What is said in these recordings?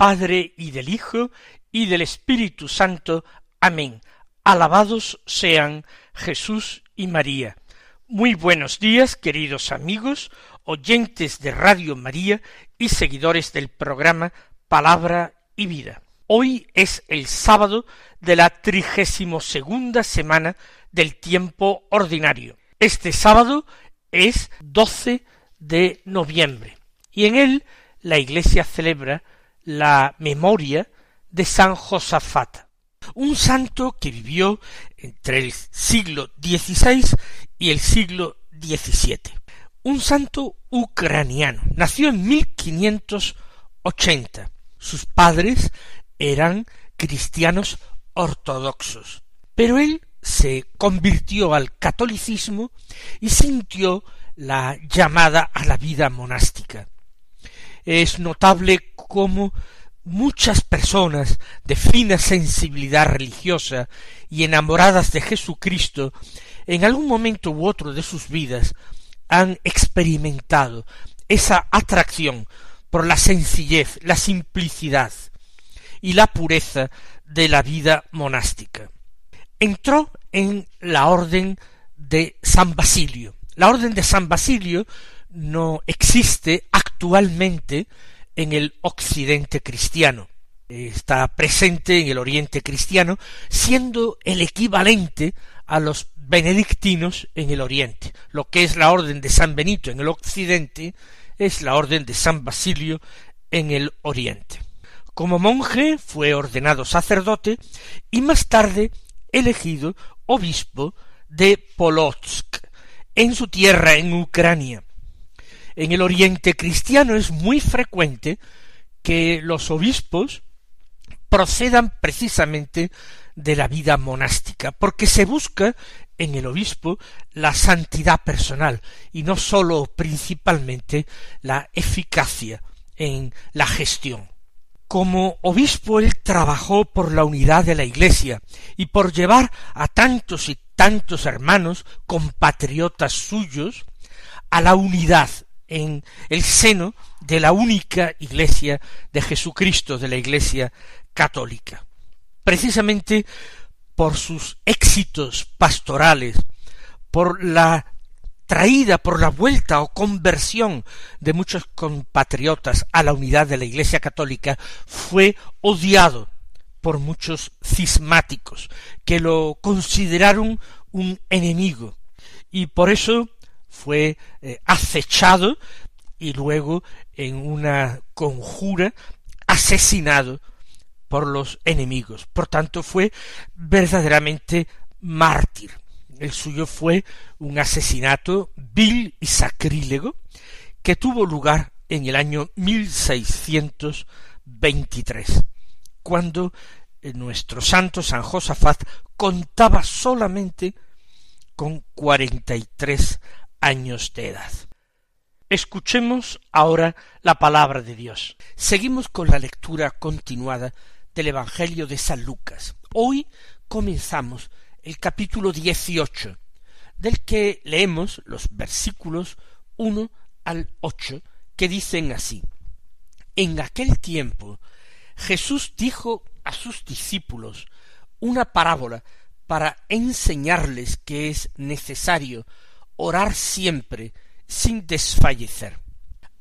Padre y del Hijo y del Espíritu Santo. Amén. Alabados sean Jesús y María. Muy buenos días, queridos amigos, oyentes de Radio María y seguidores del programa Palabra y Vida. Hoy es el sábado de la trigésimo segunda semana del tiempo ordinario. Este sábado es 12 de noviembre y en él la Iglesia celebra la memoria de San Josafat, un santo que vivió entre el siglo XVI y el siglo XVII, un santo ucraniano. Nació en 1580. Sus padres eran cristianos ortodoxos, pero él se convirtió al catolicismo y sintió la llamada a la vida monástica es notable cómo muchas personas de fina sensibilidad religiosa y enamoradas de Jesucristo en algún momento u otro de sus vidas han experimentado esa atracción por la sencillez, la simplicidad y la pureza de la vida monástica. Entró en la orden de San Basilio. La orden de San Basilio no existe actualmente en el occidente cristiano. Está presente en el oriente cristiano, siendo el equivalente a los benedictinos en el oriente. Lo que es la orden de San Benito en el occidente es la orden de San Basilio en el oriente. Como monje fue ordenado sacerdote y más tarde elegido obispo de Polotsk, en su tierra en Ucrania en el oriente cristiano es muy frecuente que los obispos procedan precisamente de la vida monástica, porque se busca en el obispo la santidad personal y no sólo principalmente la eficacia en la gestión. Como obispo él trabajó por la unidad de la Iglesia y por llevar a tantos y tantos hermanos compatriotas suyos a la unidad en el seno de la única Iglesia de Jesucristo, de la Iglesia católica. Precisamente por sus éxitos pastorales, por la traída, por la vuelta o conversión de muchos compatriotas a la unidad de la Iglesia católica, fue odiado por muchos cismáticos, que lo consideraron un enemigo, y por eso fue eh, acechado y luego en una conjura asesinado por los enemigos. Por tanto, fue verdaderamente mártir. El suyo fue un asesinato vil y sacrílego que tuvo lugar en el año 1623, cuando eh, nuestro santo San Josafat contaba solamente con cuarenta y tres años de edad. Escuchemos ahora la palabra de Dios. Seguimos con la lectura continuada del Evangelio de San Lucas. Hoy comenzamos el capítulo dieciocho, del que leemos los versículos uno al ocho, que dicen así En aquel tiempo Jesús dijo a sus discípulos una parábola para enseñarles que es necesario orar siempre sin desfallecer.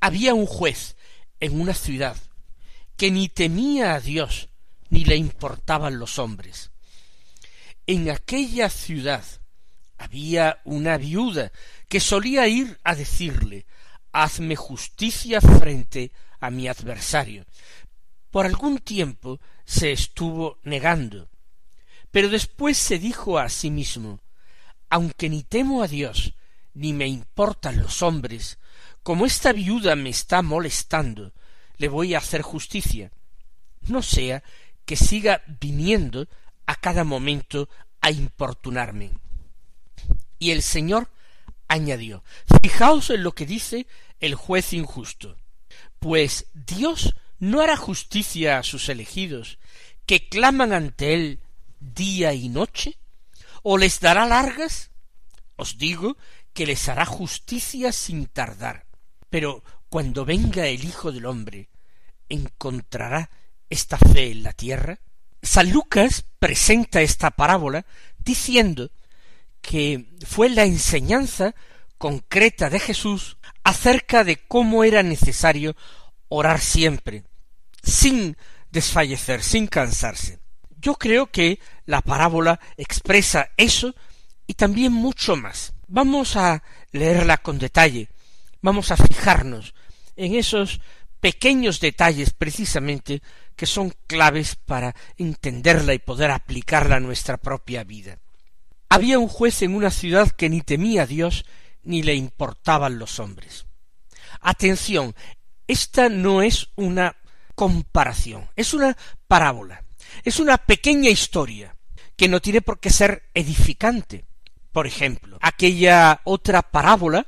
Había un juez en una ciudad que ni temía a Dios ni le importaban los hombres. En aquella ciudad había una viuda que solía ir a decirle Hazme justicia frente a mi adversario. Por algún tiempo se estuvo negando, pero después se dijo a sí mismo Aunque ni temo a Dios ni me importan los hombres, como esta viuda me está molestando, le voy a hacer justicia, no sea que siga viniendo a cada momento a importunarme. Y el Señor añadió, fijaos en lo que dice el juez injusto, pues Dios no hará justicia a sus elegidos, que claman ante él día y noche, o les dará largas? Os digo que les hará justicia sin tardar. Pero cuando venga el Hijo del hombre, ¿encontrará esta fe en la tierra? San Lucas presenta esta parábola diciendo que fue la enseñanza concreta de Jesús acerca de cómo era necesario orar siempre, sin desfallecer, sin cansarse. Yo creo que la parábola expresa eso y también mucho más. Vamos a leerla con detalle, vamos a fijarnos en esos pequeños detalles precisamente que son claves para entenderla y poder aplicarla a nuestra propia vida. Había un juez en una ciudad que ni temía a Dios ni le importaban los hombres. Atención, esta no es una comparación, es una parábola, es una pequeña historia que no tiene por qué ser edificante. Por ejemplo, aquella otra parábola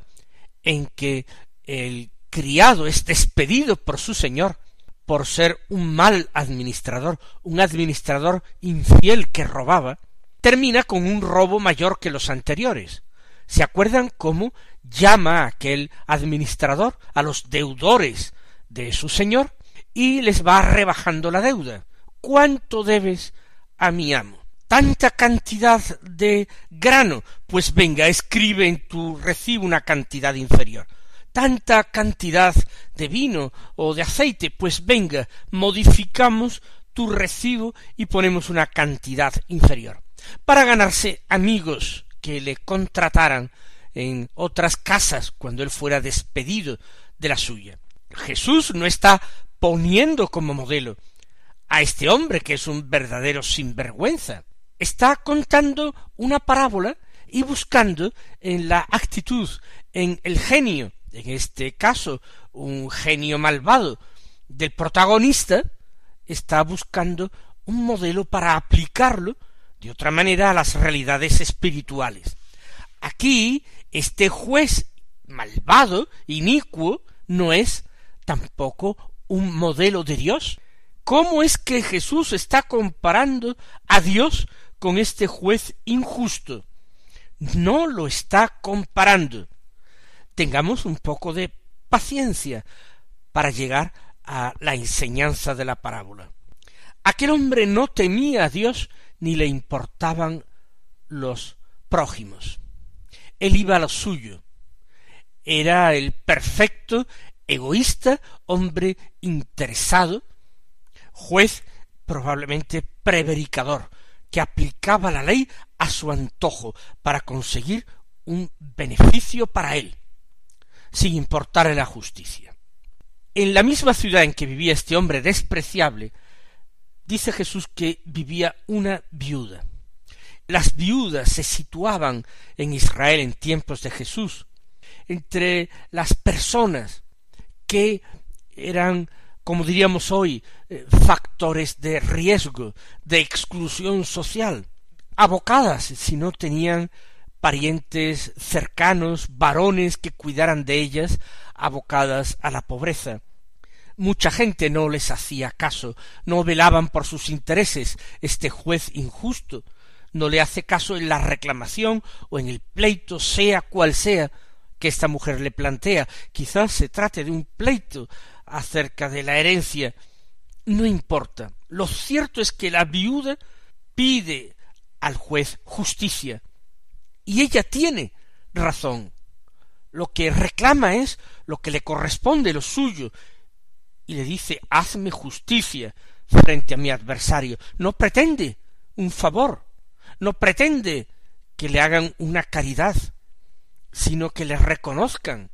en que el criado es despedido por su señor por ser un mal administrador, un administrador infiel que robaba, termina con un robo mayor que los anteriores. ¿Se acuerdan cómo llama a aquel administrador a los deudores de su señor y les va rebajando la deuda? ¿Cuánto debes a mi amo? Tanta cantidad de grano, pues venga, escribe en tu recibo una cantidad inferior. Tanta cantidad de vino o de aceite, pues venga, modificamos tu recibo y ponemos una cantidad inferior para ganarse amigos que le contrataran en otras casas cuando él fuera despedido de la suya. Jesús no está poniendo como modelo a este hombre que es un verdadero sinvergüenza. Está contando una parábola y buscando en la actitud, en el genio, en este caso un genio malvado del protagonista, está buscando un modelo para aplicarlo de otra manera a las realidades espirituales. Aquí, este juez malvado, inicuo, no es tampoco un modelo de Dios. ¿Cómo es que Jesús está comparando a Dios con este juez injusto? No lo está comparando. Tengamos un poco de paciencia para llegar a la enseñanza de la parábola. Aquel hombre no temía a Dios ni le importaban los prójimos. Él iba a lo suyo. Era el perfecto, egoísta, hombre interesado, juez probablemente prevaricador, que aplicaba la ley a su antojo para conseguir un beneficio para él, sin importarle la justicia. En la misma ciudad en que vivía este hombre despreciable, dice Jesús que vivía una viuda. Las viudas se situaban en Israel en tiempos de Jesús, entre las personas que eran, como diríamos hoy, eh, factores de riesgo, de exclusión social, abocadas si no tenían parientes cercanos, varones que cuidaran de ellas, abocadas a la pobreza. Mucha gente no les hacía caso, no velaban por sus intereses. Este juez injusto no le hace caso en la reclamación o en el pleito, sea cual sea, que esta mujer le plantea. Quizás se trate de un pleito acerca de la herencia. No importa. Lo cierto es que la viuda pide al juez justicia. Y ella tiene razón. Lo que reclama es lo que le corresponde, lo suyo, y le dice hazme justicia frente a mi adversario. No pretende un favor, no pretende que le hagan una caridad, sino que le reconozcan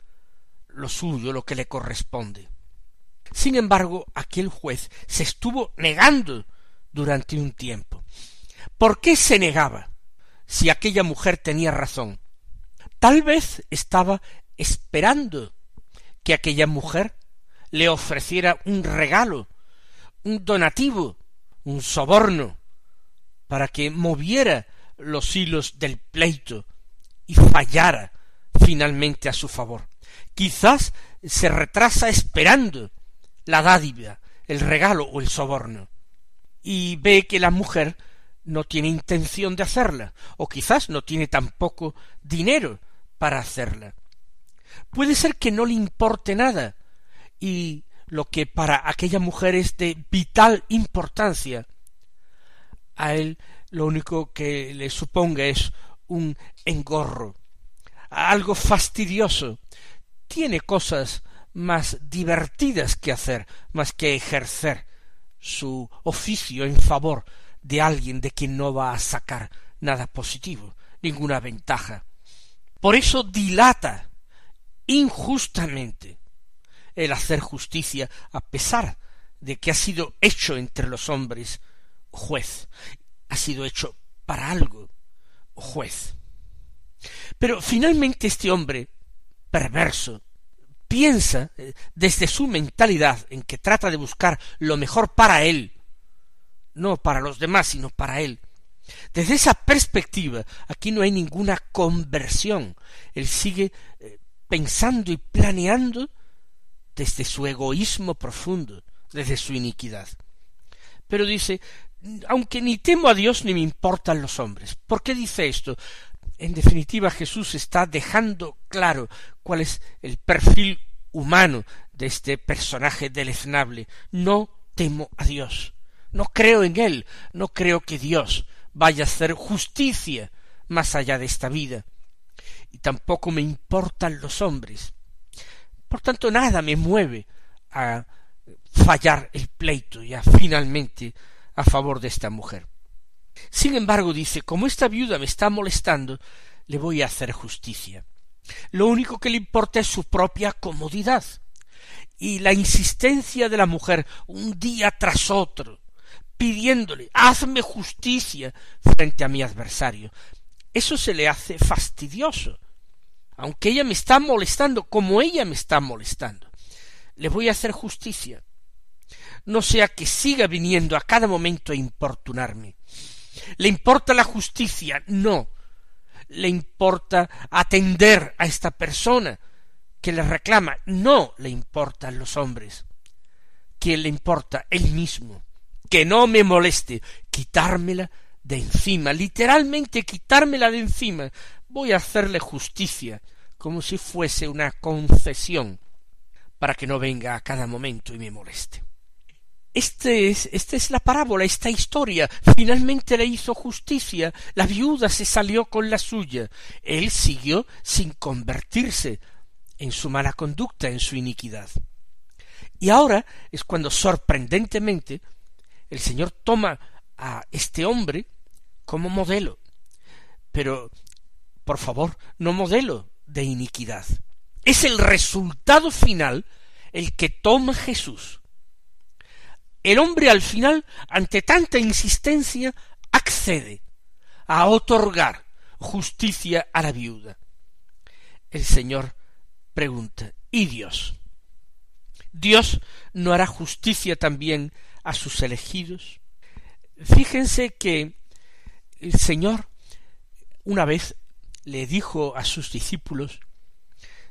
lo suyo, lo que le corresponde. Sin embargo, aquel juez se estuvo negando durante un tiempo. ¿Por qué se negaba si aquella mujer tenía razón? Tal vez estaba esperando que aquella mujer le ofreciera un regalo, un donativo, un soborno, para que moviera los hilos del pleito y fallara finalmente a su favor. Quizás se retrasa esperando la dádiva, el regalo o el soborno, y ve que la mujer no tiene intención de hacerla, o quizás no tiene tampoco dinero para hacerla. Puede ser que no le importe nada, y lo que para aquella mujer es de vital importancia, a él lo único que le suponga es un engorro, algo fastidioso. Tiene cosas más divertidas que hacer, más que ejercer su oficio en favor de alguien de quien no va a sacar nada positivo, ninguna ventaja. Por eso dilata injustamente el hacer justicia a pesar de que ha sido hecho entre los hombres juez, ha sido hecho para algo juez. Pero finalmente este hombre perverso piensa eh, desde su mentalidad en que trata de buscar lo mejor para él, no para los demás, sino para él. Desde esa perspectiva, aquí no hay ninguna conversión. Él sigue eh, pensando y planeando desde su egoísmo profundo, desde su iniquidad. Pero dice, aunque ni temo a Dios ni me importan los hombres. ¿Por qué dice esto? En definitiva, Jesús está dejando claro cuál es el perfil humano de este personaje deleznable. No temo a Dios. No creo en Él. No creo que Dios vaya a hacer justicia más allá de esta vida. Y tampoco me importan los hombres. Por tanto, nada me mueve a fallar el pleito y a finalmente a favor de esta mujer. Sin embargo, dice, como esta viuda me está molestando, le voy a hacer justicia. Lo único que le importa es su propia comodidad. Y la insistencia de la mujer un día tras otro, pidiéndole, hazme justicia frente a mi adversario. Eso se le hace fastidioso. Aunque ella me está molestando, como ella me está molestando, le voy a hacer justicia no sea que siga viniendo a cada momento a importunarme. ¿Le importa la justicia? No. ¿Le importa atender a esta persona que le reclama? No le importan los hombres. ¿Qué le importa? Él mismo. Que no me moleste. Quitármela de encima. Literalmente quitármela de encima. Voy a hacerle justicia como si fuese una concesión para que no venga a cada momento y me moleste. Este es, esta es la parábola, esta historia. Finalmente le hizo justicia. La viuda se salió con la suya. Él siguió sin convertirse en su mala conducta, en su iniquidad. Y ahora es cuando sorprendentemente el Señor toma a este hombre como modelo. Pero, por favor, no modelo de iniquidad. Es el resultado final el que toma Jesús el hombre al final, ante tanta insistencia, accede a otorgar justicia a la viuda. El Señor pregunta, ¿y Dios? ¿Dios no hará justicia también a sus elegidos? Fíjense que el Señor una vez le dijo a sus discípulos,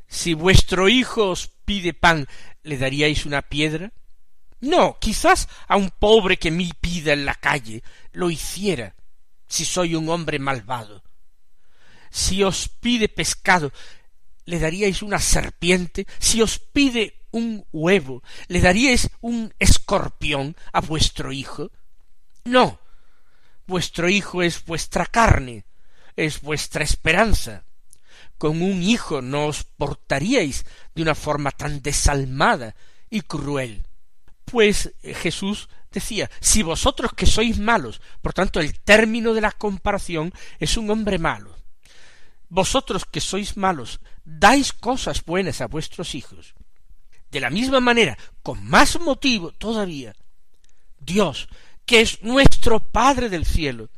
si vuestro hijo os pide pan, ¿le daríais una piedra? No, quizás a un pobre que me pida en la calle lo hiciera, si soy un hombre malvado. Si os pide pescado, ¿le daríais una serpiente? Si os pide un huevo, ¿le daríais un escorpión a vuestro hijo? No. Vuestro hijo es vuestra carne, es vuestra esperanza. Con un hijo no os portaríais de una forma tan desalmada y cruel. Pues eh, Jesús decía, si vosotros que sois malos, por tanto el término de la comparación es un hombre malo, vosotros que sois malos, dais cosas buenas a vuestros hijos, de la misma manera, con más motivo todavía, Dios, que es nuestro Padre del cielo,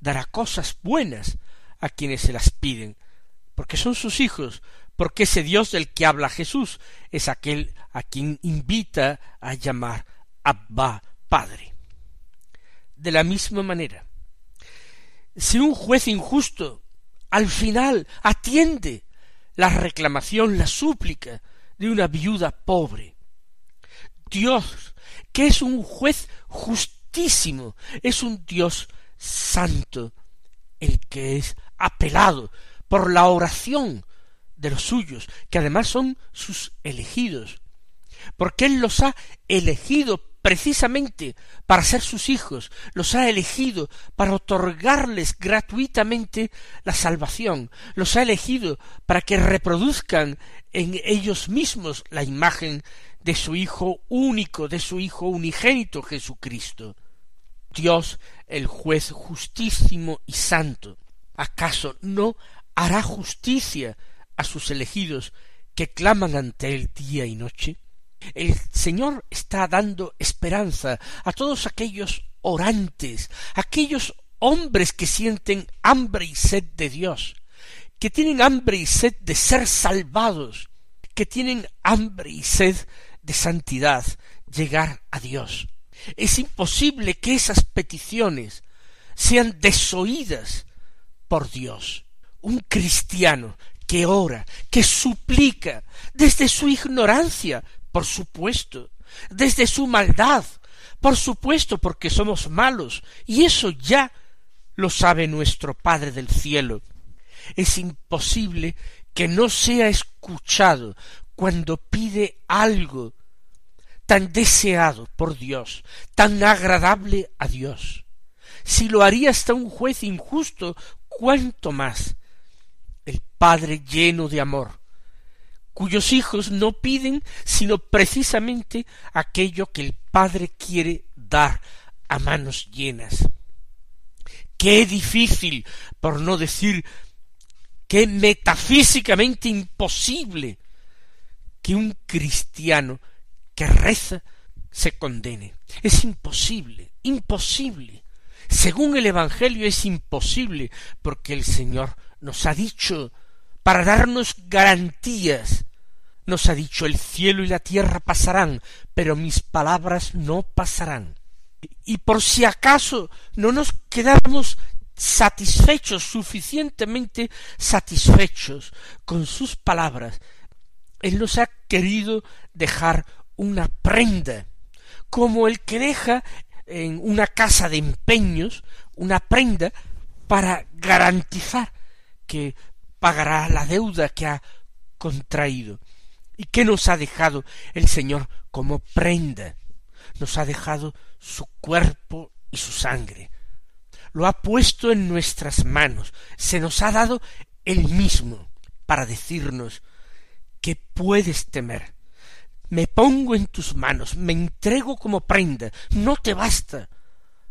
dará cosas buenas a quienes se las piden, porque son sus hijos, porque ese Dios del que habla Jesús es aquel a quien invita a llamar Abba Padre. De la misma manera, Si un juez injusto al final atiende la reclamación, la súplica de una viuda pobre, Dios, que es un juez justísimo, es un Dios santo, el que es apelado por la oración de los suyos, que además son sus elegidos, porque Él los ha elegido precisamente para ser sus hijos, los ha elegido para otorgarles gratuitamente la salvación, los ha elegido para que reproduzcan en ellos mismos la imagen de su Hijo único, de su Hijo unigénito Jesucristo. Dios, el juez justísimo y santo, ¿acaso no hará justicia a sus elegidos que claman ante él día y noche? El Señor está dando esperanza a todos aquellos orantes, aquellos hombres que sienten hambre y sed de Dios, que tienen hambre y sed de ser salvados, que tienen hambre y sed de santidad, llegar a Dios. Es imposible que esas peticiones sean desoídas por Dios. Un cristiano que ora, que suplica desde su ignorancia, por supuesto, desde su maldad, por supuesto, porque somos malos, y eso ya lo sabe nuestro Padre del cielo. Es imposible que no sea escuchado cuando pide algo tan deseado por Dios, tan agradable a Dios. Si lo haría hasta un juez injusto, cuánto más el Padre lleno de amor, cuyos hijos no piden sino precisamente aquello que el Padre quiere dar a manos llenas. Qué difícil, por no decir qué metafísicamente imposible que un cristiano que reza se condene. Es imposible, imposible. Según el Evangelio es imposible, porque el Señor nos ha dicho, para darnos garantías nos ha dicho el cielo y la tierra pasarán, pero mis palabras no pasarán. Y por si acaso no nos quedamos satisfechos, suficientemente satisfechos con sus palabras, Él nos ha querido dejar una prenda, como el que deja en una casa de empeños una prenda para garantizar que pagará la deuda que ha contraído. ¿Y qué nos ha dejado el Señor como prenda? Nos ha dejado su cuerpo y su sangre. Lo ha puesto en nuestras manos, se nos ha dado él mismo para decirnos que puedes temer. Me pongo en tus manos, me entrego como prenda, no te basta.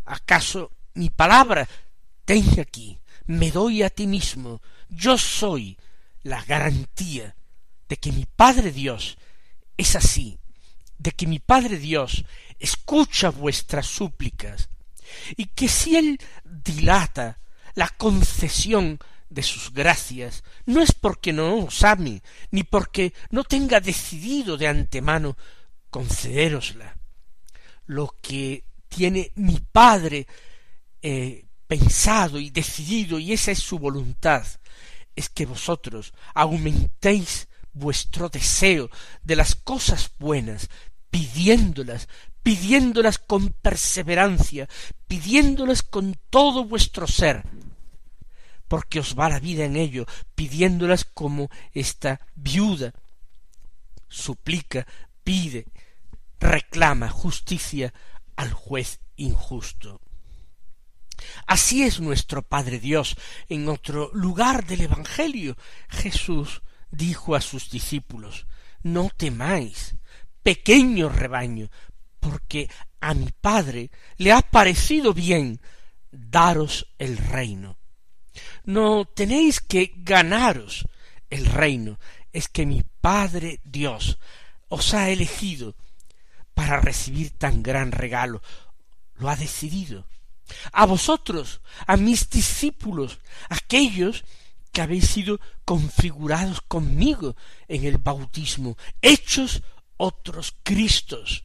¿Acaso mi palabra? Ten aquí, me doy a ti mismo, yo soy la garantía de que mi Padre Dios es así, de que mi Padre Dios escucha vuestras súplicas, y que si Él dilata la concesión de sus gracias, no es porque no os ame, ni porque no tenga decidido de antemano concederosla. Lo que tiene mi Padre eh, pensado y decidido, y esa es su voluntad, es que vosotros aumentéis vuestro deseo de las cosas buenas, pidiéndolas, pidiéndolas con perseverancia, pidiéndolas con todo vuestro ser, porque os va la vida en ello, pidiéndolas como esta viuda suplica, pide, reclama justicia al juez injusto. Así es nuestro Padre Dios. En otro lugar del Evangelio, Jesús dijo a sus discípulos, no temáis, pequeño rebaño, porque a mi Padre le ha parecido bien daros el reino. No tenéis que ganaros el reino, es que mi Padre Dios os ha elegido para recibir tan gran regalo, lo ha decidido. A vosotros, a mis discípulos, aquellos que habéis sido configurados conmigo en el bautismo, hechos otros Cristos.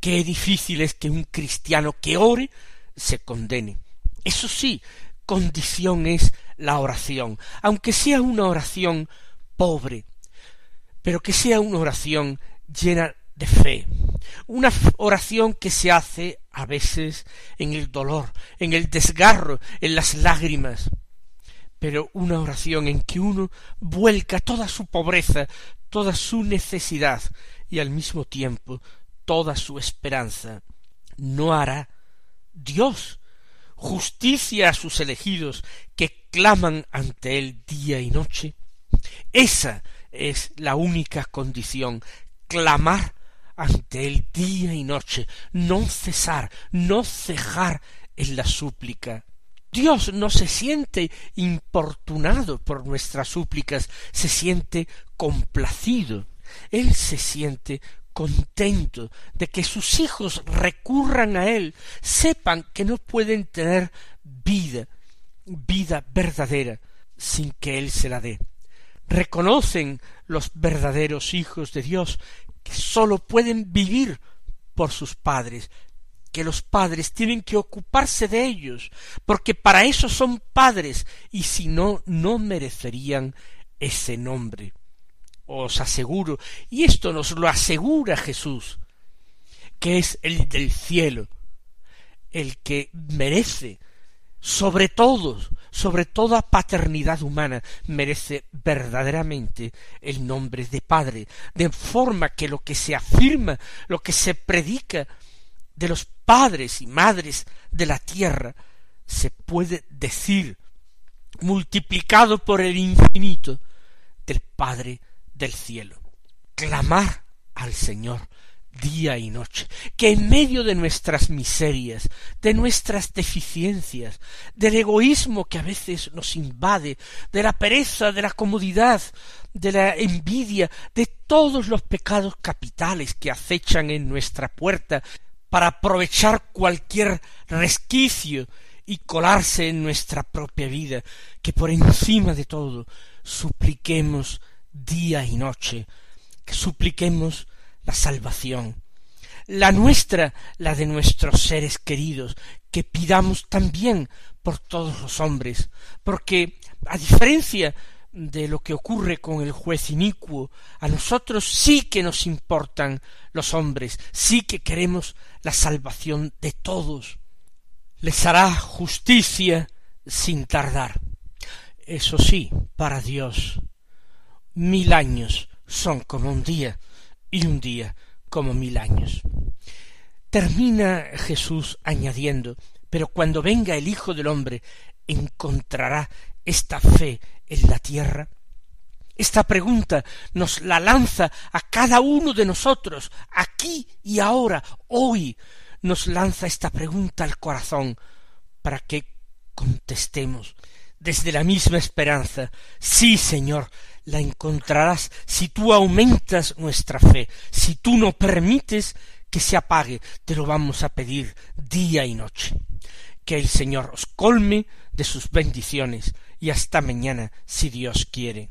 Qué difícil es que un cristiano que ore se condene. Eso sí, condición es la oración, aunque sea una oración pobre, pero que sea una oración llena de fe, una oración que se hace a veces en el dolor, en el desgarro, en las lágrimas, pero una oración en que uno vuelca toda su pobreza, toda su necesidad y al mismo tiempo toda su esperanza. No hará Dios justicia a sus elegidos que claman ante él día y noche. Esa es la única condición, clamar ante él día y noche, no cesar, no cejar en la súplica. Dios no se siente importunado por nuestras súplicas, se siente complacido. Él se siente contento de que sus hijos recurran a Él, sepan que no pueden tener vida, vida verdadera, sin que Él se la dé. Reconocen los verdaderos hijos de Dios que sólo pueden vivir por sus padres, que los padres tienen que ocuparse de ellos, porque para eso son padres, y si no, no merecerían ese nombre. Os aseguro, y esto nos lo asegura Jesús, que es el del cielo, el que merece sobre todo, sobre toda paternidad humana, merece verdaderamente el nombre de Padre, de forma que lo que se afirma, lo que se predica de los padres y madres de la tierra, se puede decir, multiplicado por el infinito, del Padre del cielo. Clamar al Señor día y noche, que en medio de nuestras miserias, de nuestras deficiencias, del egoísmo que a veces nos invade, de la pereza, de la comodidad, de la envidia, de todos los pecados capitales que acechan en nuestra puerta para aprovechar cualquier resquicio y colarse en nuestra propia vida, que por encima de todo supliquemos día y noche, que supliquemos la salvación, la nuestra, la de nuestros seres queridos, que pidamos también por todos los hombres, porque a diferencia de lo que ocurre con el juez inicuo, a nosotros sí que nos importan los hombres, sí que queremos la salvación de todos. Les hará justicia sin tardar. Eso sí, para Dios, mil años son como un día, y un día como mil años. Termina Jesús añadiendo, pero cuando venga el Hijo del hombre, ¿encontrará esta fe en la tierra? Esta pregunta nos la lanza a cada uno de nosotros, aquí y ahora, hoy, nos lanza esta pregunta al corazón, para que contestemos desde la misma esperanza, sí, Señor, la encontrarás si tú aumentas nuestra fe, si tú no permites que se apague, te lo vamos a pedir día y noche. Que el Señor os colme de sus bendiciones y hasta mañana, si Dios quiere.